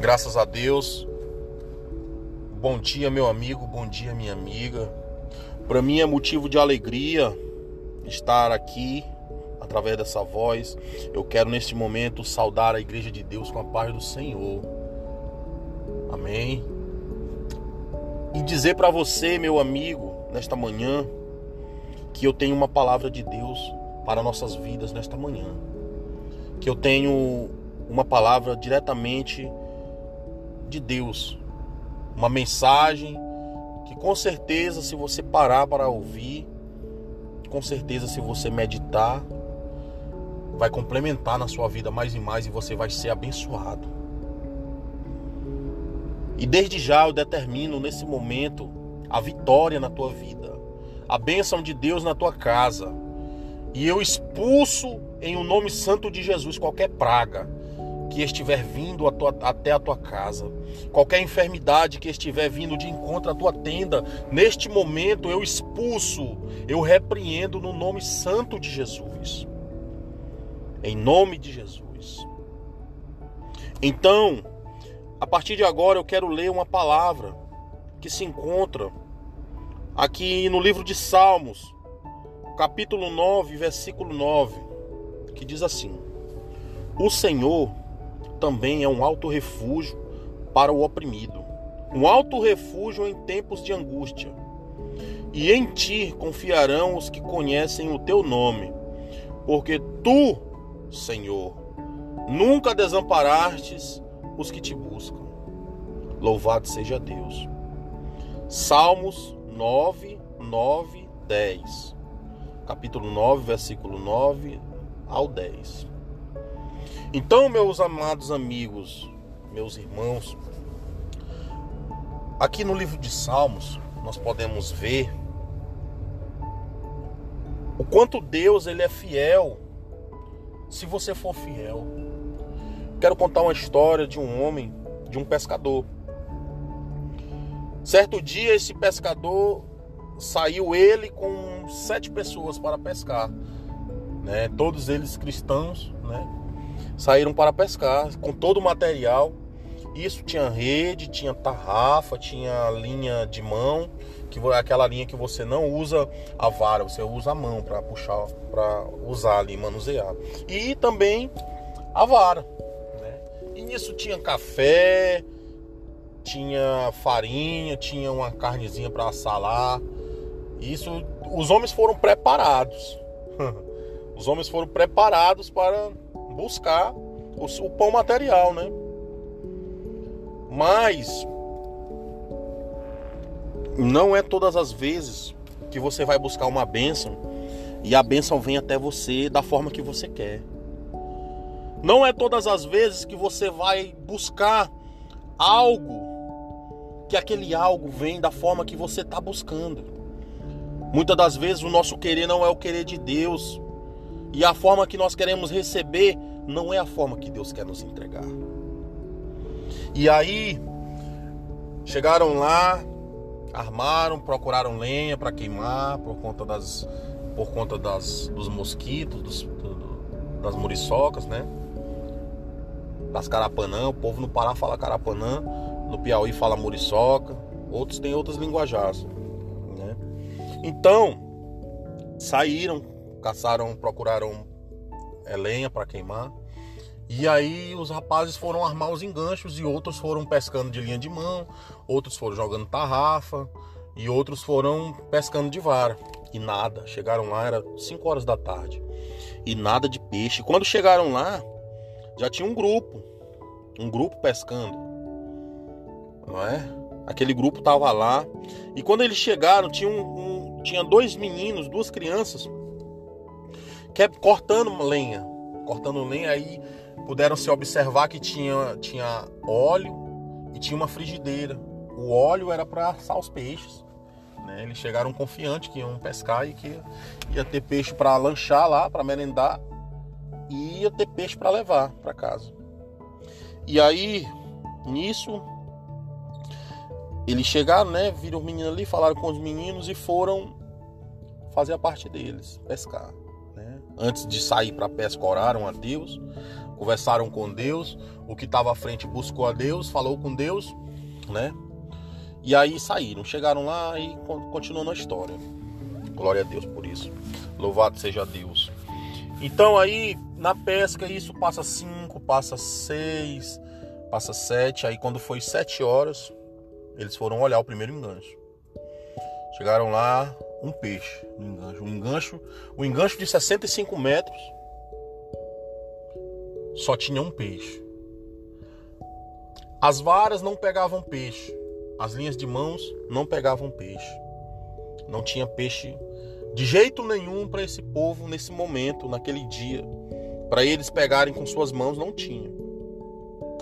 Graças a Deus. Bom dia, meu amigo, bom dia, minha amiga. Para mim é motivo de alegria estar aqui através dessa voz. Eu quero neste momento saudar a igreja de Deus com a paz do Senhor. Amém. E dizer para você, meu amigo, nesta manhã, que eu tenho uma palavra de Deus para nossas vidas nesta manhã. Que eu tenho uma palavra diretamente de Deus. Uma mensagem que com certeza, se você parar para ouvir, com certeza, se você meditar, vai complementar na sua vida mais e mais e você vai ser abençoado. E desde já eu determino nesse momento a vitória na tua vida, a bênção de Deus na tua casa. E eu expulso em o um nome santo de Jesus qualquer praga, que estiver vindo a tua, até a tua casa, qualquer enfermidade que estiver vindo de encontro à tua tenda, neste momento eu expulso, eu repreendo no nome santo de Jesus. Em nome de Jesus. Então, a partir de agora eu quero ler uma palavra que se encontra aqui no livro de Salmos, capítulo 9, versículo 9, que diz assim: O Senhor também é um alto refúgio para o oprimido, um alto refúgio em tempos de angústia. E em ti confiarão os que conhecem o teu nome, porque tu, Senhor, nunca desamparastes os que te buscam. Louvado seja Deus. Salmos 9, 9, 10. Capítulo 9, versículo 9 ao 10. Então, meus amados amigos, meus irmãos, aqui no livro de Salmos, nós podemos ver o quanto Deus ele é fiel se você for fiel. Quero contar uma história de um homem, de um pescador. Certo dia esse pescador saiu ele com sete pessoas para pescar, né? Todos eles cristãos, né? Saíram para pescar com todo o material. Isso tinha rede, tinha tarrafa, tinha linha de mão, que é aquela linha que você não usa a vara, você usa a mão para puxar, para usar ali, manusear. E também a vara. Né? E nisso tinha café, tinha farinha, tinha uma carnezinha para assar lá. Isso, os homens foram preparados. os homens foram preparados para buscar o, o pão material, né? Mas não é todas as vezes que você vai buscar uma bênção e a bênção vem até você da forma que você quer. Não é todas as vezes que você vai buscar algo que aquele algo vem da forma que você está buscando. Muitas das vezes o nosso querer não é o querer de Deus. E a forma que nós queremos receber não é a forma que Deus quer nos entregar. E aí chegaram lá, armaram, procuraram lenha para queimar por conta das por conta das dos mosquitos, dos, das muriçocas, né? Das carapanã, o povo no Pará fala carapanã, no Piauí fala muriçoca, outros têm outras linguajagens, né? Então, saíram, caçaram, procuraram é, lenha para queimar. E aí os rapazes foram armar os enganchos e outros foram pescando de linha de mão, outros foram jogando tarrafa e outros foram pescando de vara. E nada, chegaram lá, era 5 horas da tarde. E nada de peixe. Quando chegaram lá, já tinha um grupo, um grupo pescando. Não é? Aquele grupo tava lá. E quando eles chegaram, tinha, um, um tinha dois meninos, duas crianças que é cortando lenha, cortando lenha aí puderam se observar que tinha, tinha óleo e tinha uma frigideira. O óleo era para assar os peixes. Né? Eles chegaram confiantes que iam pescar e que ia ter peixe para lanchar lá, para merendar e ia ter peixe para levar para casa. E aí, nisso, eles chegaram, né? Viram os meninos ali, falaram com os meninos e foram fazer a parte deles, pescar? Antes de sair para pesca, oraram a Deus, conversaram com Deus. O que estava à frente buscou a Deus, falou com Deus, né? E aí saíram, chegaram lá e continuou a história. Glória a Deus por isso. Louvado seja Deus. Então aí na pesca isso passa cinco, passa seis, passa sete. Aí quando foi sete horas, eles foram olhar o primeiro enganche. Chegaram lá, um peixe no enganche. Um engancho, um engancho de 65 metros. Só tinha um peixe. As varas não pegavam peixe. As linhas de mãos não pegavam peixe. Não tinha peixe de jeito nenhum para esse povo nesse momento, naquele dia. Para eles pegarem com suas mãos, não tinha.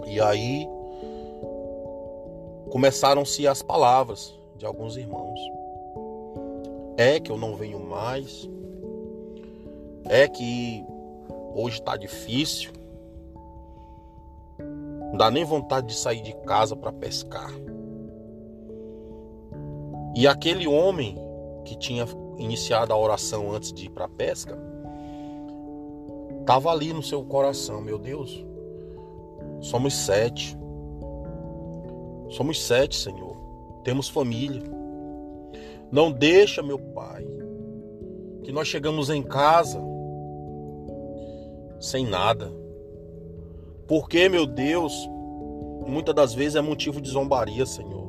E aí começaram-se as palavras de alguns irmãos. É que eu não venho mais. É que hoje está difícil. Não dá nem vontade de sair de casa para pescar. E aquele homem que tinha iniciado a oração antes de ir para a pesca, estava ali no seu coração, meu Deus, somos sete. Somos sete, Senhor. Temos família. Não deixa, meu Pai, que nós chegamos em casa sem nada. Porque, meu Deus, muitas das vezes é motivo de zombaria, Senhor.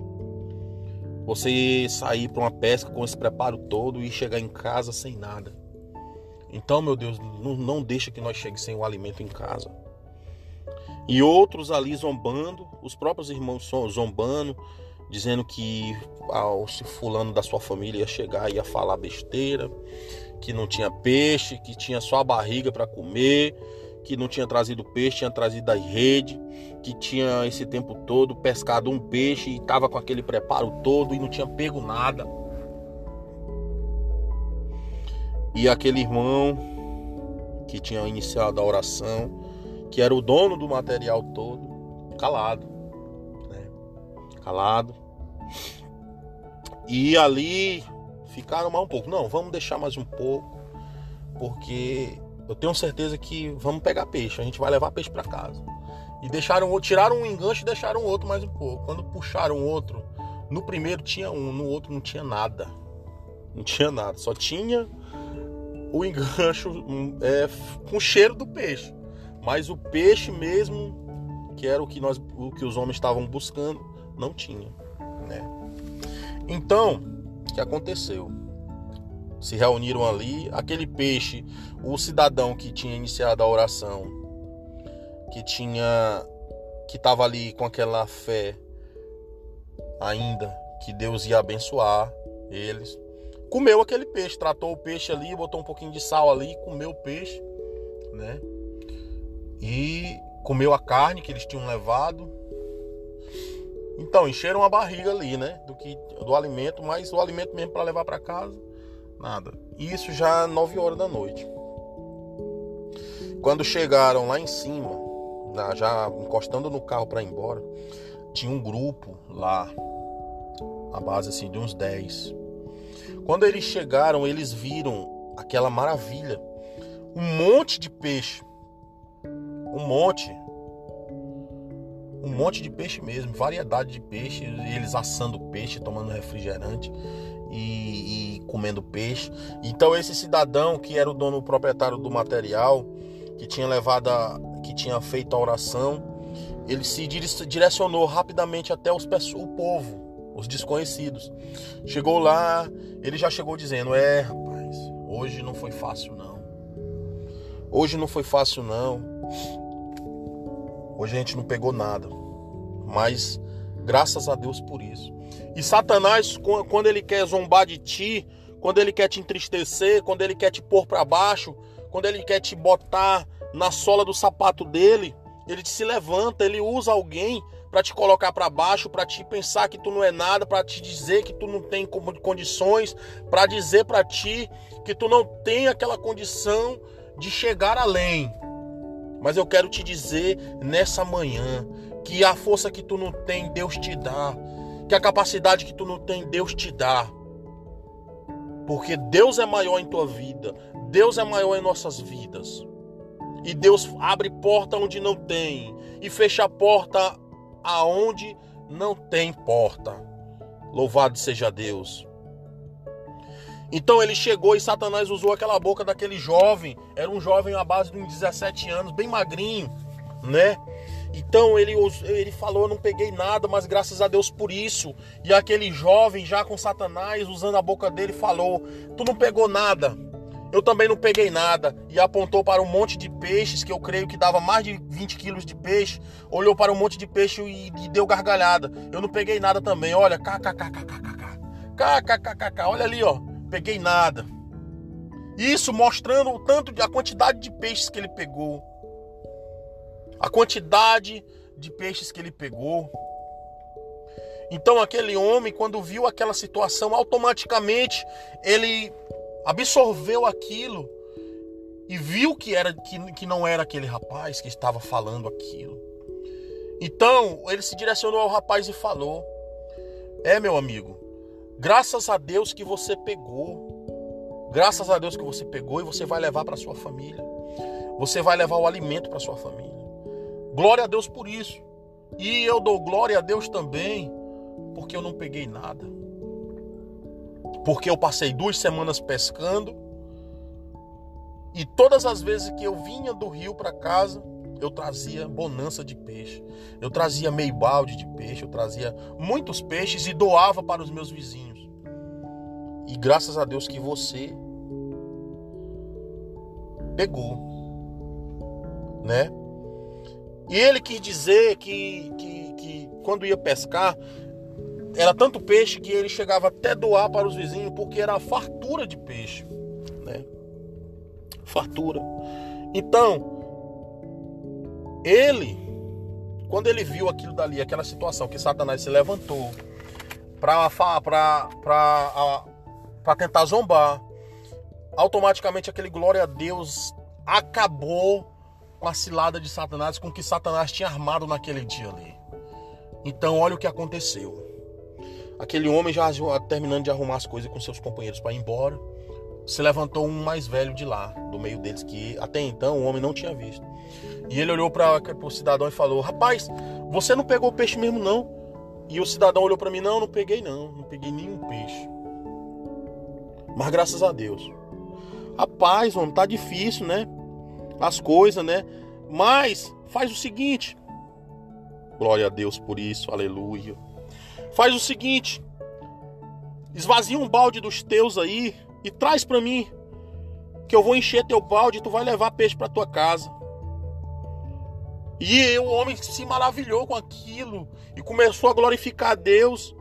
Você sair para uma pesca com esse preparo todo e chegar em casa sem nada. Então, meu Deus, não, deixa que nós cheguemos sem o alimento em casa. E outros ali zombando, os próprios irmãos zombando, dizendo que se fulano da sua família ia chegar ia falar besteira, que não tinha peixe, que tinha só a barriga para comer, que não tinha trazido peixe, tinha trazido a rede, que tinha esse tempo todo pescado um peixe e estava com aquele preparo todo e não tinha pego nada. E aquele irmão que tinha iniciado a oração, que era o dono do material todo, calado? Calado. E ali ficaram mais um pouco. Não, vamos deixar mais um pouco, porque eu tenho certeza que vamos pegar peixe, a gente vai levar peixe para casa. E deixaram, tiraram um enganche e deixaram outro mais um pouco. Quando puxaram outro, no primeiro tinha um, no outro não tinha nada. Não tinha nada, só tinha o engancho é, com cheiro do peixe. Mas o peixe mesmo, que era o que, nós, o que os homens estavam buscando, não tinha. Né? Então, o que aconteceu? se reuniram ali. Aquele peixe, o cidadão que tinha iniciado a oração, que tinha que estava ali com aquela fé ainda que Deus ia abençoar eles, comeu aquele peixe, tratou o peixe ali, botou um pouquinho de sal ali, comeu o peixe, né? E comeu a carne que eles tinham levado. Então, encheram a barriga ali, né, do que do alimento, mas o alimento mesmo para levar para casa Nada. Isso já 9 horas da noite. Quando chegaram lá em cima, já encostando no carro para ir embora, tinha um grupo lá, a base assim de uns 10. Quando eles chegaram, eles viram aquela maravilha, um monte de peixe, um monte, um monte de peixe mesmo, variedade de peixe, eles assando peixe, tomando refrigerante e, e comendo peixe. Então esse cidadão que era o dono o proprietário do material, que tinha levado a, que tinha feito a oração, ele se direcionou rapidamente até os, o povo, os desconhecidos. Chegou lá, ele já chegou dizendo: "É, rapaz, hoje não foi fácil não. Hoje não foi fácil não. Hoje a gente não pegou nada. Mas graças a Deus por isso. E Satanás, quando ele quer zombar de ti, quando ele quer te entristecer, quando ele quer te pôr para baixo, quando ele quer te botar na sola do sapato dele, ele te se levanta, ele usa alguém para te colocar para baixo, para te pensar que tu não é nada, para te dizer que tu não tem condições, para dizer para ti que tu não tem aquela condição de chegar além. Mas eu quero te dizer nessa manhã que a força que tu não tem, Deus te dá que a capacidade que tu não tem, Deus te dá. Porque Deus é maior em tua vida, Deus é maior em nossas vidas. E Deus abre porta onde não tem e fecha porta aonde não tem porta. Louvado seja Deus. Então ele chegou e Satanás usou aquela boca daquele jovem. Era um jovem à base de uns 17 anos, bem magrinho, né? Então ele, ele falou: Eu não peguei nada, mas graças a Deus por isso. E aquele jovem, já com Satanás, usando a boca dele, falou: Tu não pegou nada. Eu também não peguei nada. E apontou para um monte de peixes, que eu creio que dava mais de 20 quilos de peixe. Olhou para um monte de peixe e, e deu gargalhada. Eu não peguei nada também. Olha. Kkkkkk. Olha ali, ó. Peguei nada. Isso mostrando o tanto de a quantidade de peixes que ele pegou. A quantidade de peixes que ele pegou. Então aquele homem, quando viu aquela situação, automaticamente ele absorveu aquilo e viu que era que, que não era aquele rapaz que estava falando aquilo. Então ele se direcionou ao rapaz e falou: É meu amigo, graças a Deus que você pegou, graças a Deus que você pegou e você vai levar para sua família, você vai levar o alimento para sua família. Glória a Deus por isso. E eu dou glória a Deus também, porque eu não peguei nada porque eu passei duas semanas pescando e todas as vezes que eu vinha do rio para casa, eu trazia bonança de peixe. Eu trazia meio balde de peixe, eu trazia muitos peixes e doava para os meus vizinhos. E graças a Deus que você pegou, né? E ele quis dizer que, que, que quando ia pescar, era tanto peixe que ele chegava até doar para os vizinhos, porque era fartura de peixe, né? Fartura. Então, ele, quando ele viu aquilo dali, aquela situação que Satanás se levantou para tentar zombar, automaticamente aquele glória a Deus acabou com a cilada de Satanás, com o que Satanás tinha armado naquele dia ali. Então, olha o que aconteceu. Aquele homem já terminando de arrumar as coisas com seus companheiros para ir embora, se levantou um mais velho de lá, do meio deles, que até então o homem não tinha visto. E ele olhou para o cidadão e falou: Rapaz, você não pegou peixe mesmo não? E o cidadão olhou para mim: Não, não peguei não, não peguei nenhum peixe. Mas graças a Deus. Rapaz, mano, tá difícil, né? As coisas, né? Mas faz o seguinte. Glória a Deus por isso, aleluia. Faz o seguinte: esvazia um balde dos teus aí e traz para mim, que eu vou encher teu balde e tu vai levar peixe para tua casa. E o homem se maravilhou com aquilo e começou a glorificar a Deus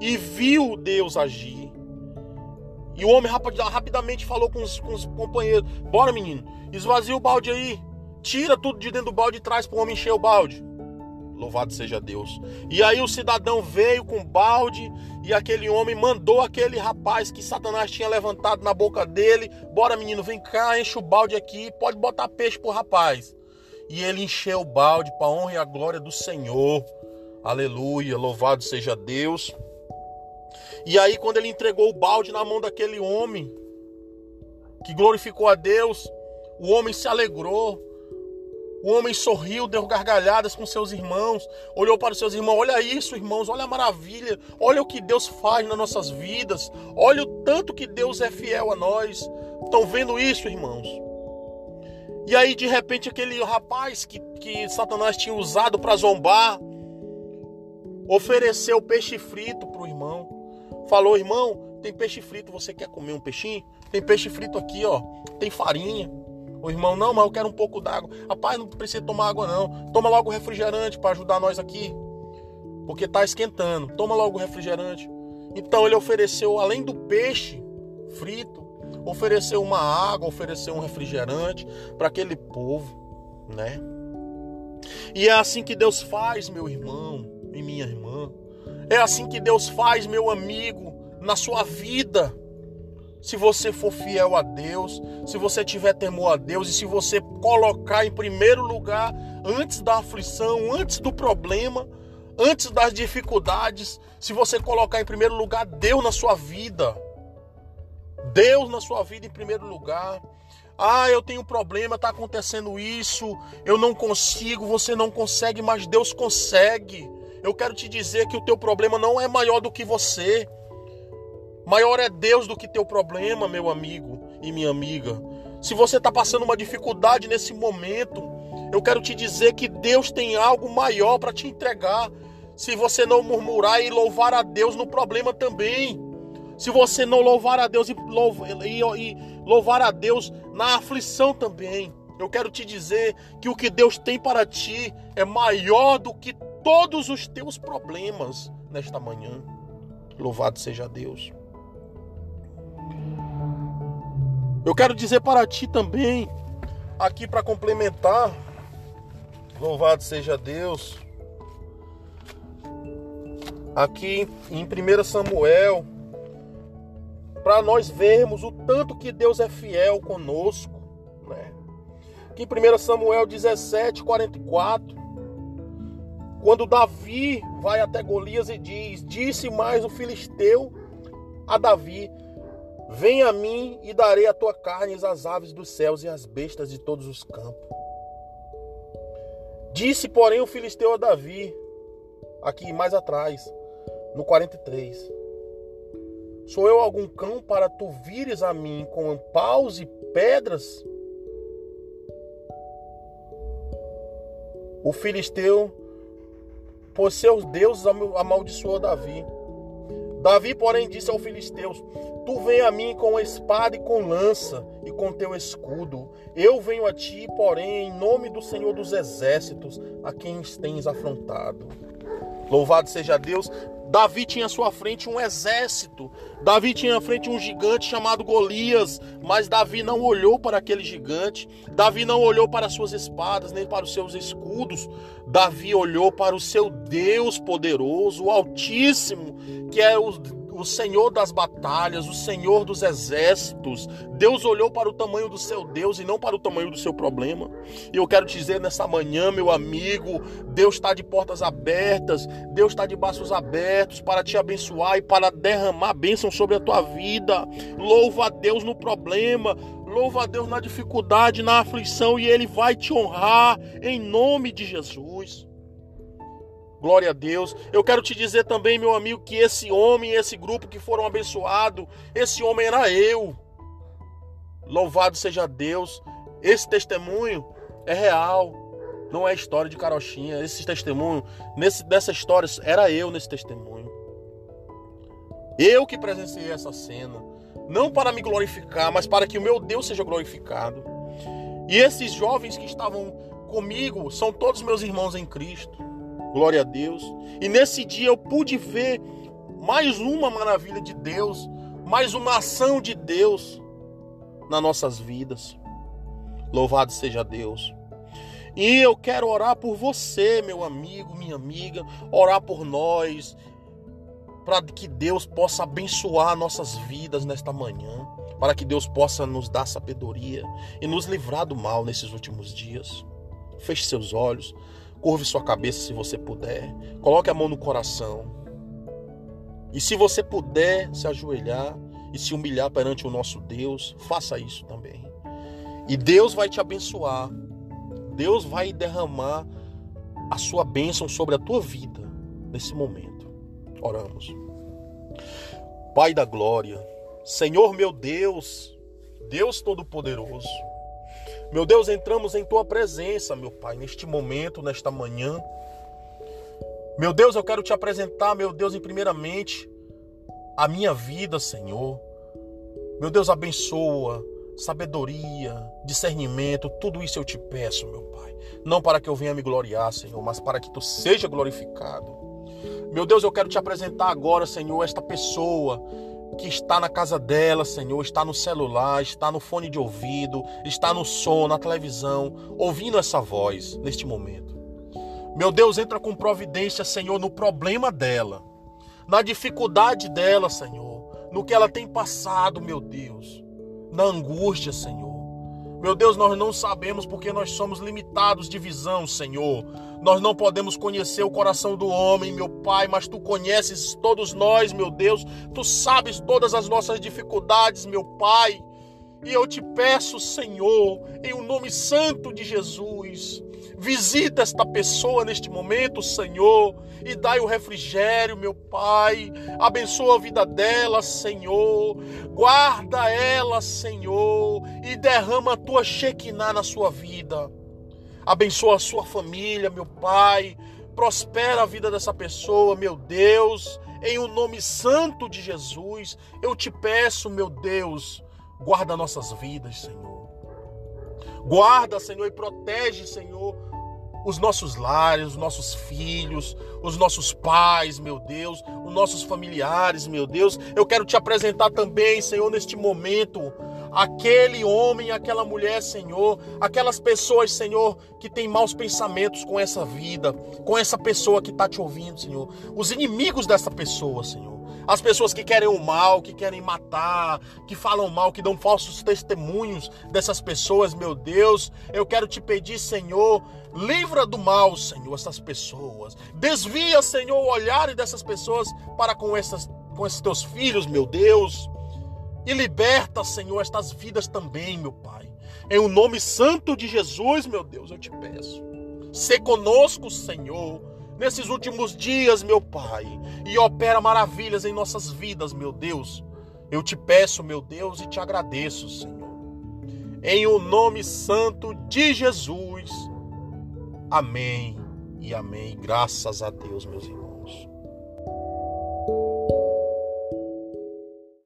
e viu Deus agir. E o homem rapidamente falou com os, com os companheiros: Bora, menino, esvazia o balde aí, tira tudo de dentro do balde e traz para o homem encher o balde. Louvado seja Deus. E aí o cidadão veio com balde e aquele homem mandou aquele rapaz que Satanás tinha levantado na boca dele: Bora, menino, vem cá, enche o balde aqui, pode botar peixe pro rapaz. E ele encheu o balde para honra e a glória do Senhor. Aleluia, louvado seja Deus. E aí, quando ele entregou o balde na mão daquele homem, que glorificou a Deus, o homem se alegrou, o homem sorriu, deu gargalhadas com seus irmãos, olhou para os seus irmãos: Olha isso, irmãos, olha a maravilha, olha o que Deus faz nas nossas vidas, olha o tanto que Deus é fiel a nós. Estão vendo isso, irmãos? E aí, de repente, aquele rapaz que, que Satanás tinha usado para zombar ofereceu peixe frito para o irmão. Falou: Irmão, tem peixe frito, você quer comer um peixinho? Tem peixe frito aqui, ó, tem farinha. O irmão, não, mas eu quero um pouco d'água. Rapaz, não precisa tomar água, não. Toma logo o refrigerante para ajudar nós aqui. Porque tá esquentando. Toma logo o refrigerante. Então ele ofereceu, além do peixe frito, ofereceu uma água, ofereceu um refrigerante para aquele povo, né? E é assim que Deus faz, meu irmão e minha irmã. É assim que Deus faz, meu amigo, na sua vida se você for fiel a Deus, se você tiver temor a Deus e se você colocar em primeiro lugar, antes da aflição, antes do problema, antes das dificuldades, se você colocar em primeiro lugar Deus na sua vida, Deus na sua vida em primeiro lugar. Ah, eu tenho um problema, está acontecendo isso, eu não consigo, você não consegue, mas Deus consegue. Eu quero te dizer que o teu problema não é maior do que você. Maior é Deus do que teu problema, meu amigo e minha amiga. Se você está passando uma dificuldade nesse momento, eu quero te dizer que Deus tem algo maior para te entregar. Se você não murmurar e louvar a Deus no problema também. Se você não louvar a Deus e, louvar a Deus na aflição também. Eu quero te dizer que o que Deus tem para ti é maior do que todos os teus problemas nesta manhã. Louvado seja Deus. Eu quero dizer para ti também, aqui para complementar, louvado seja Deus. Aqui em 1 Samuel para nós vermos o tanto que Deus é fiel conosco. Né? Aqui em 1 Samuel 17, 44, quando Davi vai até Golias e diz: Disse mais o filisteu a Davi: Vem a mim e darei a tua carne às aves dos céus e às bestas de todos os campos. Disse, porém, o filisteu a Davi, aqui mais atrás, no 43. Sou eu algum cão para tu vires a mim com paus e pedras? O filisteu, por seus deuses, amaldiçoou Davi. Davi, porém, disse aos filisteus: Tu vem a mim com espada e com lança e com teu escudo. Eu venho a ti, porém, em nome do Senhor dos exércitos, a quem tens afrontado. Louvado seja Deus Davi tinha à sua frente um exército. Davi tinha à frente um gigante chamado Golias, mas Davi não olhou para aquele gigante. Davi não olhou para suas espadas, nem para os seus escudos. Davi olhou para o seu Deus poderoso, o Altíssimo, que é o o Senhor das batalhas, o Senhor dos exércitos. Deus olhou para o tamanho do seu Deus e não para o tamanho do seu problema. E eu quero te dizer nessa manhã, meu amigo, Deus está de portas abertas, Deus está de braços abertos para te abençoar e para derramar bênção sobre a tua vida. Louva a Deus no problema, louva a Deus na dificuldade, na aflição e Ele vai te honrar em nome de Jesus. Glória a Deus. Eu quero te dizer também, meu amigo, que esse homem, esse grupo que foram abençoados, esse homem era eu. Louvado seja Deus. Esse testemunho é real. Não é história de carochinha. Esse testemunho, nesse, dessa história, era eu nesse testemunho. Eu que presenciei essa cena. Não para me glorificar, mas para que o meu Deus seja glorificado. E esses jovens que estavam comigo são todos meus irmãos em Cristo. Glória a Deus. E nesse dia eu pude ver mais uma maravilha de Deus, mais uma ação de Deus nas nossas vidas. Louvado seja Deus. E eu quero orar por você, meu amigo, minha amiga, orar por nós, para que Deus possa abençoar nossas vidas nesta manhã, para que Deus possa nos dar sabedoria e nos livrar do mal nesses últimos dias. Feche seus olhos. Curve sua cabeça se você puder. Coloque a mão no coração. E se você puder se ajoelhar e se humilhar perante o nosso Deus, faça isso também. E Deus vai te abençoar. Deus vai derramar a sua bênção sobre a tua vida nesse momento. Oramos. Pai da glória, Senhor meu Deus, Deus Todo-Poderoso. Meu Deus, entramos em tua presença, meu Pai, neste momento, nesta manhã. Meu Deus, eu quero te apresentar, meu Deus, em primeiramente a minha vida, Senhor. Meu Deus, abençoa, sabedoria, discernimento, tudo isso eu te peço, meu Pai. Não para que eu venha me gloriar, Senhor, mas para que tu seja glorificado. Meu Deus, eu quero te apresentar agora, Senhor, esta pessoa que está na casa dela, Senhor, está no celular, está no fone de ouvido, está no som, na televisão, ouvindo essa voz neste momento. Meu Deus, entra com providência, Senhor, no problema dela, na dificuldade dela, Senhor, no que ela tem passado, meu Deus, na angústia, Senhor. Meu Deus, nós não sabemos porque nós somos limitados de visão, Senhor. Nós não podemos conhecer o coração do homem, meu Pai, mas tu conheces todos nós, meu Deus. Tu sabes todas as nossas dificuldades, meu Pai. E eu te peço, Senhor, em o um nome santo de Jesus, visita esta pessoa neste momento, Senhor, e dai o refrigério, meu Pai. Abençoa a vida dela, Senhor. Guarda ela, Senhor, e derrama a tua Shekinah na sua vida. Abençoa a sua família, meu Pai. Prospera a vida dessa pessoa, meu Deus. Em o nome santo de Jesus, eu te peço, meu Deus, Guarda nossas vidas, Senhor. Guarda, Senhor, e protege, Senhor, os nossos lares, os nossos filhos, os nossos pais, meu Deus, os nossos familiares, meu Deus. Eu quero te apresentar também, Senhor, neste momento, aquele homem, aquela mulher, Senhor, aquelas pessoas, Senhor, que têm maus pensamentos com essa vida, com essa pessoa que está te ouvindo, Senhor. Os inimigos dessa pessoa, Senhor. As pessoas que querem o mal, que querem matar, que falam mal, que dão falsos testemunhos dessas pessoas, meu Deus, eu quero te pedir, Senhor, livra do mal, Senhor, essas pessoas. Desvia, Senhor, o olhar dessas pessoas para com, essas, com esses teus filhos, meu Deus. E liberta, Senhor, estas vidas também, meu Pai. Em o nome santo de Jesus, meu Deus, eu te peço. Se conosco, Senhor nesses últimos dias, meu Pai, e opera maravilhas em nossas vidas, meu Deus. Eu te peço, meu Deus, e te agradeço, Senhor. Em o nome santo de Jesus. Amém e amém. Graças a Deus, meus irmãos.